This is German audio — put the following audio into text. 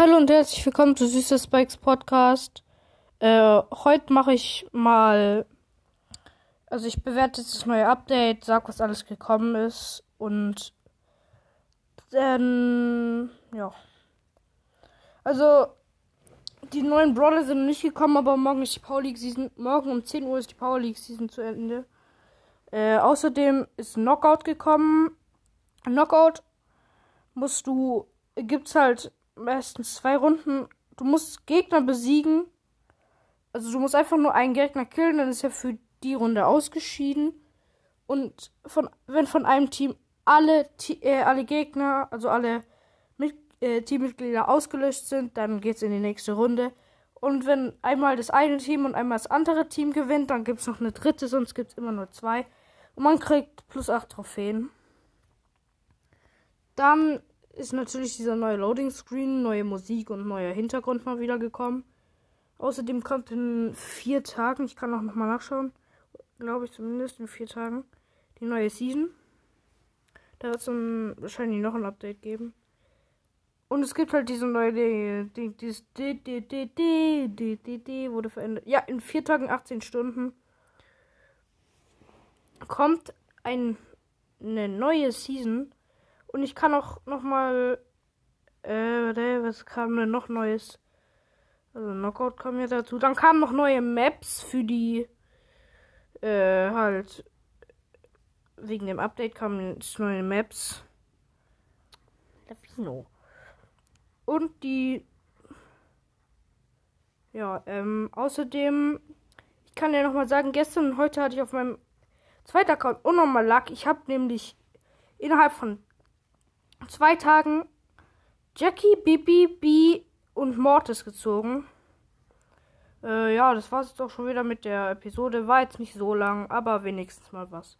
Hallo und herzlich willkommen zu Süße Spikes Podcast. Äh, heute mache ich mal, also ich bewerte jetzt das neue Update, sag, was alles gekommen ist und dann, ja. Also, die neuen Brawler sind noch nicht gekommen, aber morgen ist die Power League Season, morgen um 10 Uhr ist die Power League Season zu Ende. Äh, außerdem ist Knockout gekommen. Knockout musst du, gibt's halt meistens zwei Runden. Du musst Gegner besiegen. Also du musst einfach nur einen Gegner killen, dann ist er für die Runde ausgeschieden. Und von, wenn von einem Team alle, äh, alle Gegner, also alle Mit äh, Teammitglieder ausgelöscht sind, dann geht's in die nächste Runde. Und wenn einmal das eine Team und einmal das andere Team gewinnt, dann gibt's noch eine dritte, sonst gibt's immer nur zwei. Und man kriegt plus acht Trophäen. Dann ist natürlich dieser neue Loading Screen, neue Musik und neuer Hintergrund mal wieder gekommen. Außerdem kommt in vier Tagen, ich kann auch nochmal nachschauen, glaube ich zumindest in vier Tagen, die neue Season. Da wird es dann wahrscheinlich noch ein Update geben. Und es gibt halt diese neue, die, die, dieses D, D, D, D, D, D, D wurde verändert. Ja, in vier Tagen, 18 Stunden kommt ein, eine neue Season und ich kann auch noch mal. Äh, was kam denn noch Neues? Also Knockout kam ja dazu. Dann kamen noch neue Maps für die. Äh, halt. Wegen dem Update kamen neue Maps. Lavino. Und die. Ja, ähm, außerdem. Ich kann ja noch mal sagen, gestern und heute hatte ich auf meinem zweiten Account unnormal Luck. Ich habe nämlich innerhalb von zwei Tagen Jackie, Bibi, B und Mortis gezogen. Äh, ja, das war's jetzt auch schon wieder mit der Episode. War jetzt nicht so lang, aber wenigstens mal was.